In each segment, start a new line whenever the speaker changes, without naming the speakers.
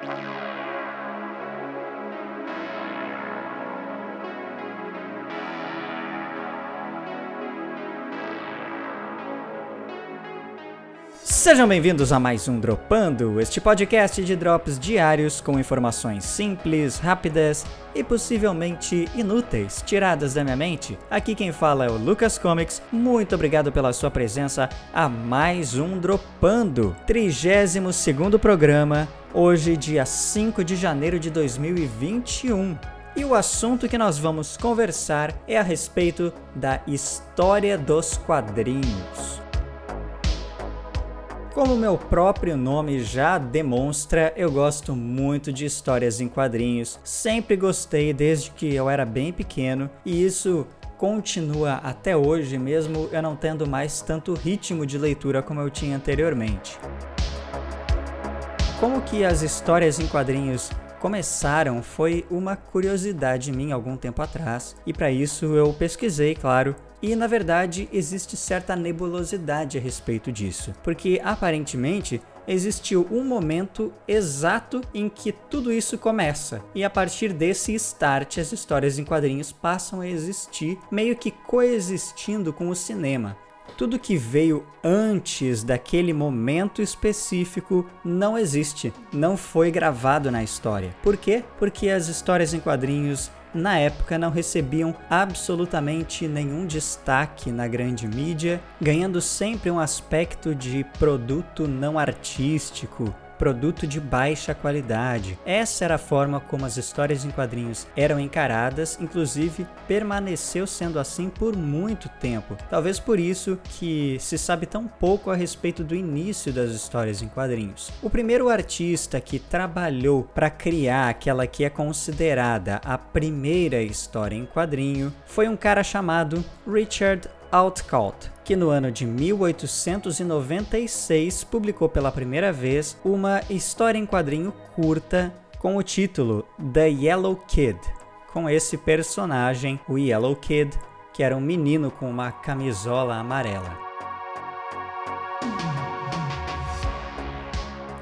Thank you. Sejam bem-vindos a mais um Dropando, este podcast de drops diários com informações simples, rápidas e possivelmente inúteis, tiradas da minha mente. Aqui quem fala é o Lucas Comics. Muito obrigado pela sua presença a mais um Dropando, 32 segundo programa, hoje dia 5 de janeiro de 2021. E o assunto que nós vamos conversar é a respeito da história dos quadrinhos. Como meu próprio nome já demonstra, eu gosto muito de histórias em quadrinhos. Sempre gostei desde que eu era bem pequeno e isso continua até hoje, mesmo eu não tendo mais tanto ritmo de leitura como eu tinha anteriormente. Como que as histórias em quadrinhos começaram foi uma curiosidade minha algum tempo atrás, e para isso eu pesquisei, claro, e na verdade existe certa nebulosidade a respeito disso, porque aparentemente existiu um momento exato em que tudo isso começa, e a partir desse start as histórias em quadrinhos passam a existir, meio que coexistindo com o cinema. Tudo que veio antes daquele momento específico não existe, não foi gravado na história. Por quê? Porque as histórias em quadrinhos na época não recebiam absolutamente nenhum destaque na grande mídia, ganhando sempre um aspecto de produto não artístico, produto de baixa qualidade. Essa era a forma como as histórias em quadrinhos eram encaradas, inclusive permaneceu sendo assim por muito tempo. Talvez por isso que se sabe tão pouco a respeito do início das histórias em quadrinhos. O primeiro artista que trabalhou para criar aquela que é considerada a primeira história em quadrinho foi um cara chamado Richard Outcault, que no ano de 1896 publicou pela primeira vez uma história em quadrinho curta com o título The Yellow Kid, com esse personagem, o Yellow Kid, que era um menino com uma camisola amarela.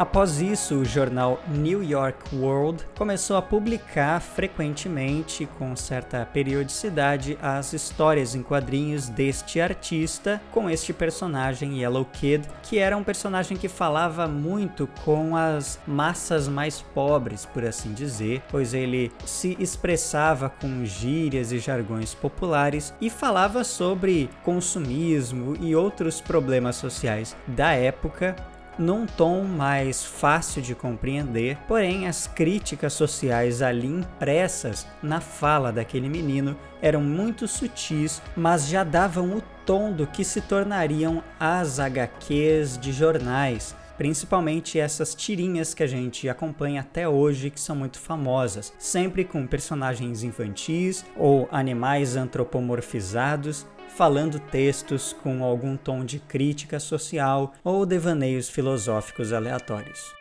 Após isso, o jornal New York World começou a publicar frequentemente, com certa periodicidade, as histórias em quadrinhos deste artista com este personagem Yellow Kid, que era um personagem que falava muito com as massas mais pobres, por assim dizer, pois ele se expressava com gírias e jargões populares e falava sobre consumismo e outros problemas sociais da época num tom mais fácil de compreender, porém as críticas sociais ali impressas na fala daquele menino eram muito sutis, mas já davam o tom do que se tornariam as HQs de jornais, principalmente essas tirinhas que a gente acompanha até hoje, que são muito famosas, sempre com personagens infantis ou animais antropomorfizados falando textos com algum tom de crítica social ou devaneios filosóficos aleatórios.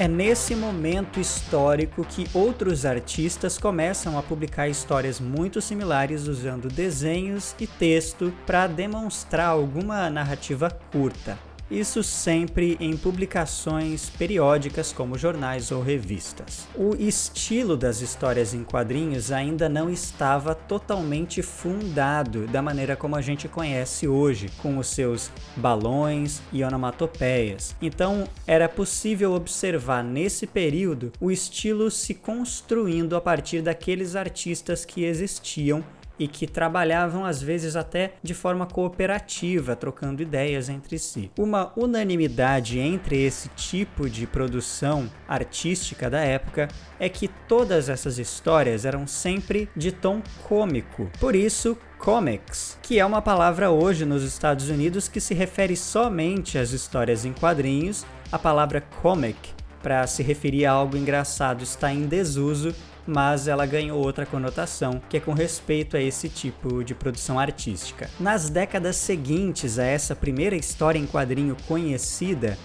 É nesse momento histórico que outros artistas começam a publicar histórias muito similares usando desenhos e texto para demonstrar alguma narrativa curta. Isso sempre em publicações periódicas como jornais ou revistas. O estilo das histórias em quadrinhos ainda não estava totalmente fundado da maneira como a gente conhece hoje, com os seus balões e onomatopeias. Então, era possível observar nesse período o estilo se construindo a partir daqueles artistas que existiam e que trabalhavam às vezes até de forma cooperativa, trocando ideias entre si. Uma unanimidade entre esse tipo de produção artística da época é que todas essas histórias eram sempre de tom cômico. Por isso, comics, que é uma palavra hoje nos Estados Unidos que se refere somente às histórias em quadrinhos, a palavra comic para se referir a algo engraçado está em desuso mas ela ganhou outra conotação, que é com respeito a esse tipo de produção artística. Nas décadas seguintes a essa primeira história em quadrinho conhecida,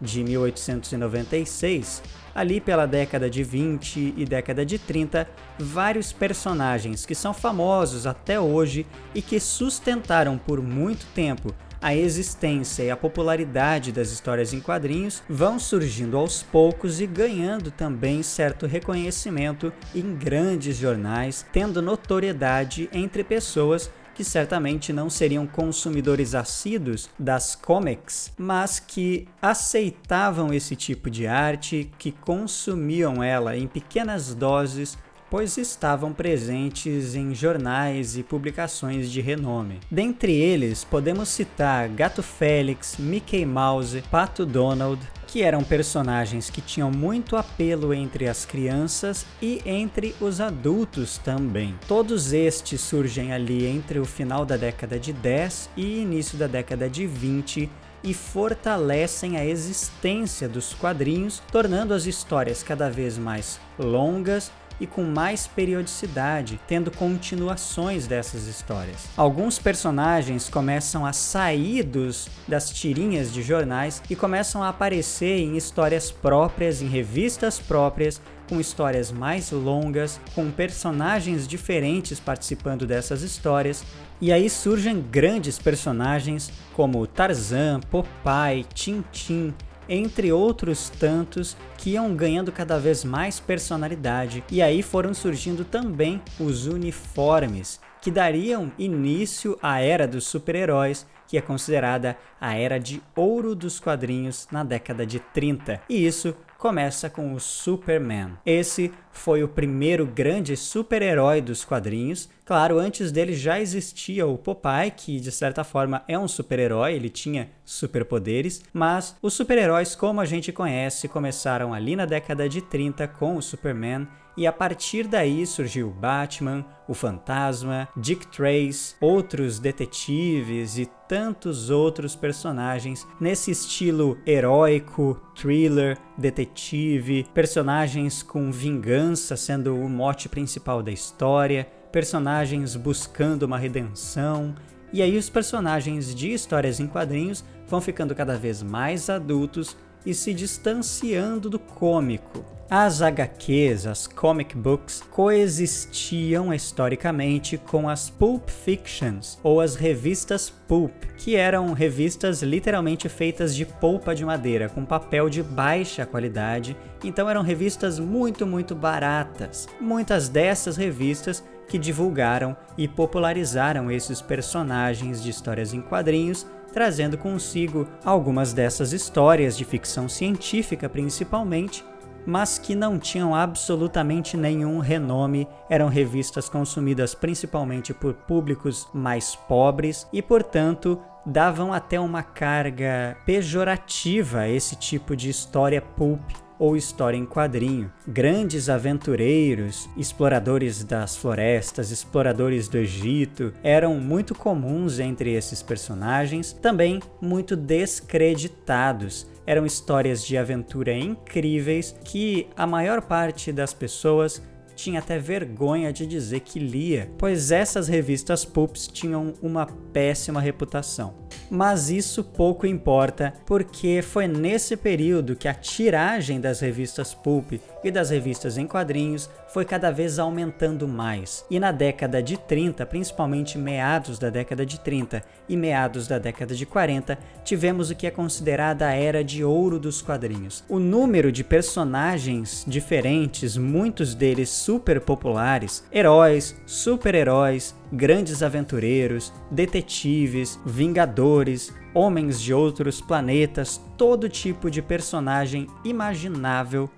de 1896, ali pela década de 20 e década de 30, vários personagens que são famosos até hoje e que sustentaram por muito tempo a existência e a popularidade das histórias em quadrinhos vão surgindo aos poucos e ganhando também certo reconhecimento em grandes jornais, tendo notoriedade entre pessoas que certamente não seriam consumidores assíduos das comics, mas que aceitavam esse tipo de arte, que consumiam ela em pequenas doses pois estavam presentes em jornais e publicações de renome. Dentre eles, podemos citar Gato Félix, Mickey Mouse, Pato Donald, que eram personagens que tinham muito apelo entre as crianças e entre os adultos também. Todos estes surgem ali entre o final da década de 10 e início da década de 20 e fortalecem a existência dos quadrinhos, tornando as histórias cada vez mais longas e com mais periodicidade, tendo continuações dessas histórias. Alguns personagens começam a sair dos, das tirinhas de jornais e começam a aparecer em histórias próprias, em revistas próprias, com histórias mais longas, com personagens diferentes participando dessas histórias. E aí surgem grandes personagens como Tarzan, Popeye, Tintin, entre outros tantos que iam ganhando cada vez mais personalidade. E aí foram surgindo também os uniformes, que dariam início à era dos super-heróis, que é considerada a era de ouro dos quadrinhos na década de 30. E isso começa com o Superman. Esse foi o primeiro grande super-herói dos quadrinhos. Claro, antes dele já existia o Popeye, que de certa forma é um super-herói, ele tinha superpoderes, mas os super-heróis como a gente conhece começaram ali na década de 30 com o Superman e a partir daí surgiu Batman, o Fantasma, Dick Trace, outros detetives e tantos outros personagens nesse estilo heróico, thriller, detetive, personagens com vingança sendo o mote principal da história, personagens buscando uma redenção. E aí os personagens de histórias em quadrinhos vão ficando cada vez mais adultos e se distanciando do cômico. As HQs, as comic books, coexistiam historicamente com as pulp fictions ou as revistas pulp, que eram revistas literalmente feitas de polpa de madeira, com papel de baixa qualidade, então eram revistas muito, muito baratas. Muitas dessas revistas que divulgaram e popularizaram esses personagens de histórias em quadrinhos trazendo consigo algumas dessas histórias de ficção científica principalmente, mas que não tinham absolutamente nenhum renome, eram revistas consumidas principalmente por públicos mais pobres e, portanto, davam até uma carga pejorativa a esse tipo de história pulp ou história em quadrinho. Grandes aventureiros, exploradores das florestas, exploradores do Egito eram muito comuns entre esses personagens, também muito descreditados eram histórias de aventura incríveis que a maior parte das pessoas tinha até vergonha de dizer que lia, pois essas revistas pulps tinham uma péssima reputação. Mas isso pouco importa, porque foi nesse período que a tiragem das revistas pulp e das revistas em quadrinhos foi cada vez aumentando mais. E na década de 30, principalmente meados da década de 30 e meados da década de 40, tivemos o que é considerada a era de ouro dos quadrinhos. O número de personagens diferentes, muitos deles super populares, heróis, super-heróis, grandes aventureiros, detetives, vingadores, homens de outros planetas, todo tipo de personagem imaginável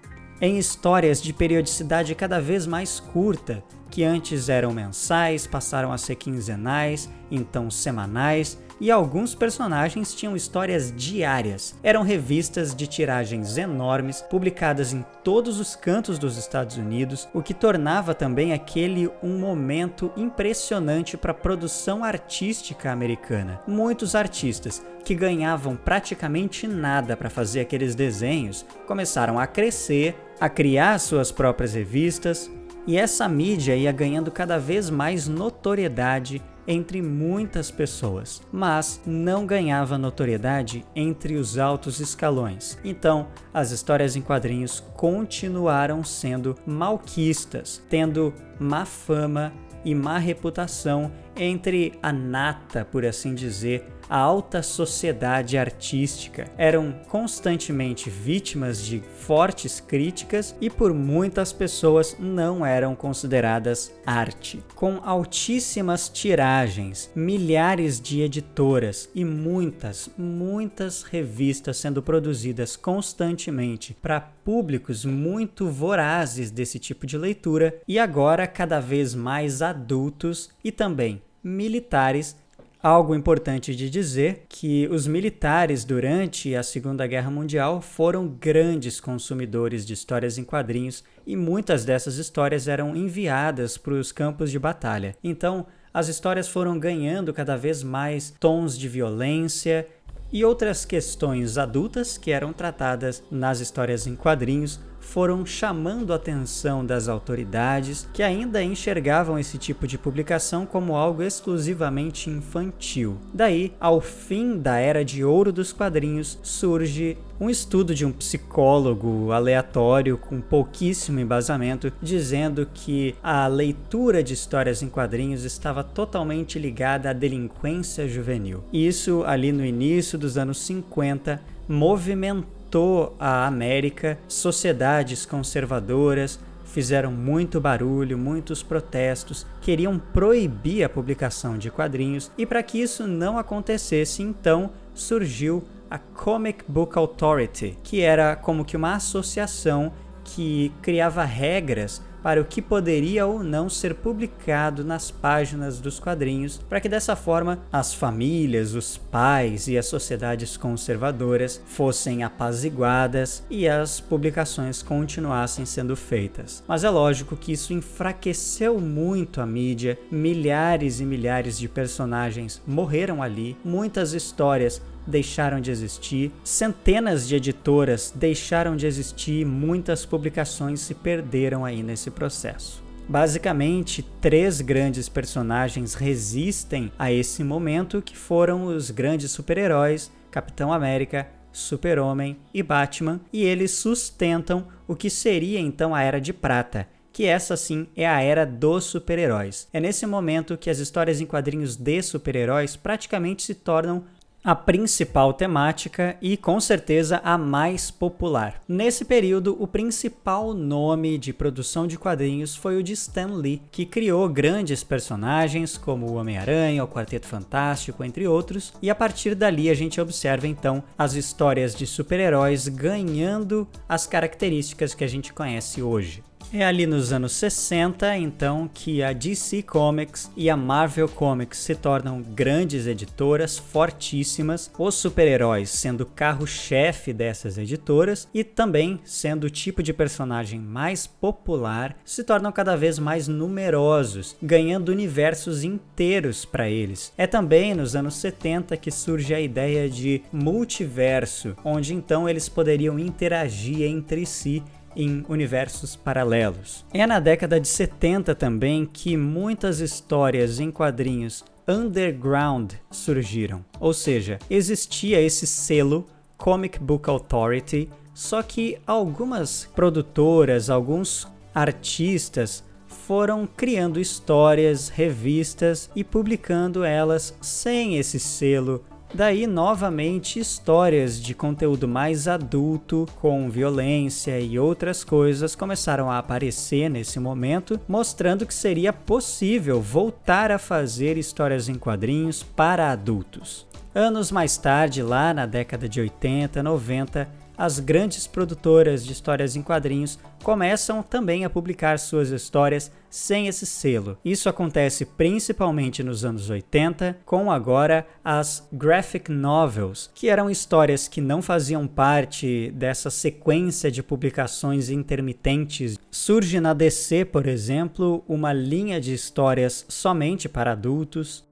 em histórias de periodicidade cada vez mais curta, que antes eram mensais, passaram a ser quinzenais, então semanais, e alguns personagens tinham histórias diárias. Eram revistas de tiragens enormes, publicadas em todos os cantos dos Estados Unidos, o que tornava também aquele um momento impressionante para a produção artística americana. Muitos artistas que ganhavam praticamente nada para fazer aqueles desenhos começaram a crescer, a criar suas próprias revistas, e essa mídia ia ganhando cada vez mais notoriedade entre muitas pessoas, mas não ganhava notoriedade entre os altos escalões. Então, as histórias em quadrinhos continuaram sendo malquistas, tendo má fama e má reputação entre a nata, por assim dizer, a alta sociedade artística. Eram constantemente vítimas de fortes críticas e por muitas pessoas não eram consideradas arte. Com altíssimas tiragens, milhares de editoras e muitas, muitas revistas sendo produzidas constantemente para públicos muito vorazes desse tipo de leitura e agora cada vez mais adultos e também militares Algo importante de dizer que os militares durante a Segunda Guerra Mundial foram grandes consumidores de histórias em quadrinhos e muitas dessas histórias eram enviadas para os campos de batalha. Então, as histórias foram ganhando cada vez mais tons de violência e outras questões adultas que eram tratadas nas histórias em quadrinhos foram chamando a atenção das autoridades que ainda enxergavam esse tipo de publicação como algo exclusivamente infantil. Daí, ao fim da era de ouro dos quadrinhos, surge um estudo de um psicólogo aleatório com pouquíssimo embasamento dizendo que a leitura de histórias em quadrinhos estava totalmente ligada à delinquência juvenil. Isso ali no início dos anos 50 movimentou afetou a América, sociedades conservadoras fizeram muito barulho, muitos protestos, queriam proibir a publicação de quadrinhos e para que isso não acontecesse, então surgiu a Comic Book Authority, que era como que uma associação que criava regras para o que poderia ou não ser publicado nas páginas dos quadrinhos, para que dessa forma as famílias, os pais e as sociedades conservadoras fossem apaziguadas e as publicações continuassem sendo feitas. Mas é lógico que isso enfraqueceu muito a mídia, milhares e milhares de personagens morreram ali, muitas histórias deixaram de existir, centenas de editoras deixaram de existir, muitas publicações se perderam aí nesse processo. Basicamente, três grandes personagens resistem a esse momento, que foram os grandes super-heróis Capitão América, Super-Homem e Batman, e eles sustentam o que seria então a Era de Prata, que essa sim é a era dos super-heróis. É nesse momento que as histórias em quadrinhos de super-heróis praticamente se tornam a principal temática e com certeza a mais popular. Nesse período, o principal nome de produção de quadrinhos foi o de Stan Lee, que criou grandes personagens como o Homem-Aranha, o Quarteto Fantástico, entre outros, e a partir dali a gente observa então as histórias de super-heróis ganhando as características que a gente conhece hoje. É ali nos anos 60, então, que a DC Comics e a Marvel Comics se tornam grandes editoras fortíssimas, os super-heróis sendo carro-chefe dessas editoras e também sendo o tipo de personagem mais popular, se tornam cada vez mais numerosos, ganhando universos inteiros para eles. É também nos anos 70 que surge a ideia de multiverso, onde então eles poderiam interagir entre si em universos paralelos. É na década de 70 também que muitas histórias em quadrinhos underground surgiram, ou seja, existia esse selo Comic Book Authority, só que algumas produtoras, alguns artistas foram criando histórias, revistas e publicando elas sem esse selo Daí, novamente, histórias de conteúdo mais adulto, com violência e outras coisas, começaram a aparecer nesse momento, mostrando que seria possível voltar a fazer histórias em quadrinhos para adultos. Anos mais tarde, lá na década de 80, 90, as grandes produtoras de histórias em quadrinhos começam também a publicar suas histórias sem esse selo. Isso acontece principalmente nos anos 80, com agora as graphic novels, que eram histórias que não faziam parte dessa sequência de publicações intermitentes. Surge na DC, por exemplo, uma linha de histórias somente para adultos,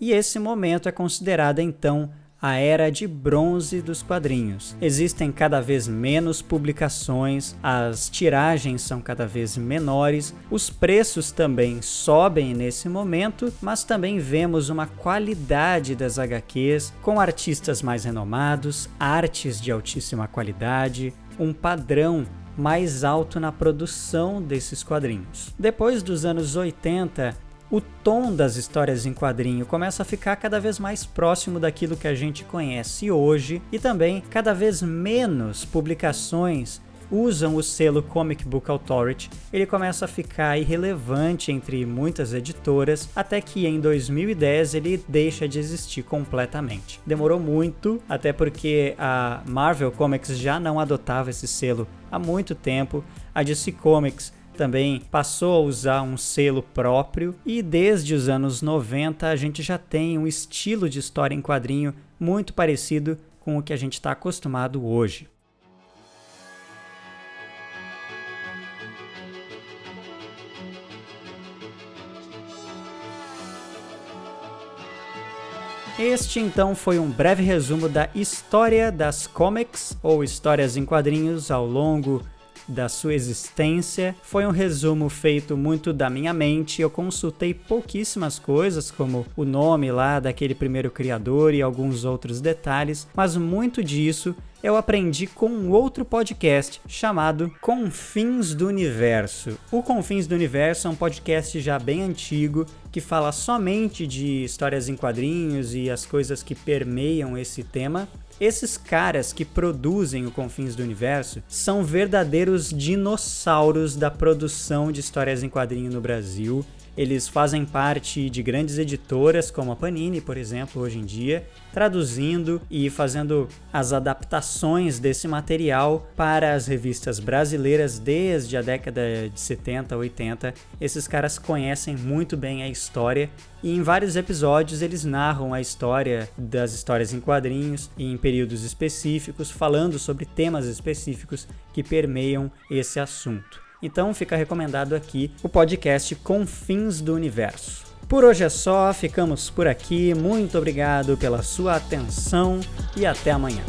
e esse momento é considerado então a era de bronze dos quadrinhos. Existem cada vez menos publicações, as tiragens são cada vez menores, os preços também sobem nesse momento, mas também vemos uma qualidade das HQs com artistas mais renomados, artes de altíssima qualidade, um padrão mais alto na produção desses quadrinhos. Depois dos anos 80, o tom das histórias em quadrinho começa a ficar cada vez mais próximo daquilo que a gente conhece hoje e também cada vez menos publicações usam o selo Comic Book Authority, ele começa a ficar irrelevante entre muitas editoras, até que em 2010 ele deixa de existir completamente. Demorou muito, até porque a Marvel Comics já não adotava esse selo há muito tempo, a DC Comics também passou a usar um selo próprio e desde os anos 90 a gente já tem um estilo de história em quadrinho muito parecido com o que a gente está acostumado hoje. Este então foi um breve resumo da história das comics ou histórias em quadrinhos ao longo da sua existência. Foi um resumo feito muito da minha mente. Eu consultei pouquíssimas coisas, como o nome lá daquele primeiro criador e alguns outros detalhes, mas muito disso eu aprendi com um outro podcast chamado Confins do Universo. O Confins do Universo é um podcast já bem antigo que fala somente de histórias em quadrinhos e as coisas que permeiam esse tema. Esses caras que produzem o Confins do Universo são verdadeiros dinossauros da produção de histórias em quadrinho no Brasil. Eles fazem parte de grandes editoras, como a Panini, por exemplo, hoje em dia, traduzindo e fazendo as adaptações desse material para as revistas brasileiras desde a década de 70, 80. Esses caras conhecem muito bem a história e em vários episódios eles narram a história das histórias em quadrinhos e em períodos específicos, falando sobre temas específicos que permeiam esse assunto. Então fica recomendado aqui o podcast Confins do Universo. Por hoje é só, ficamos por aqui. Muito obrigado pela sua atenção e até amanhã.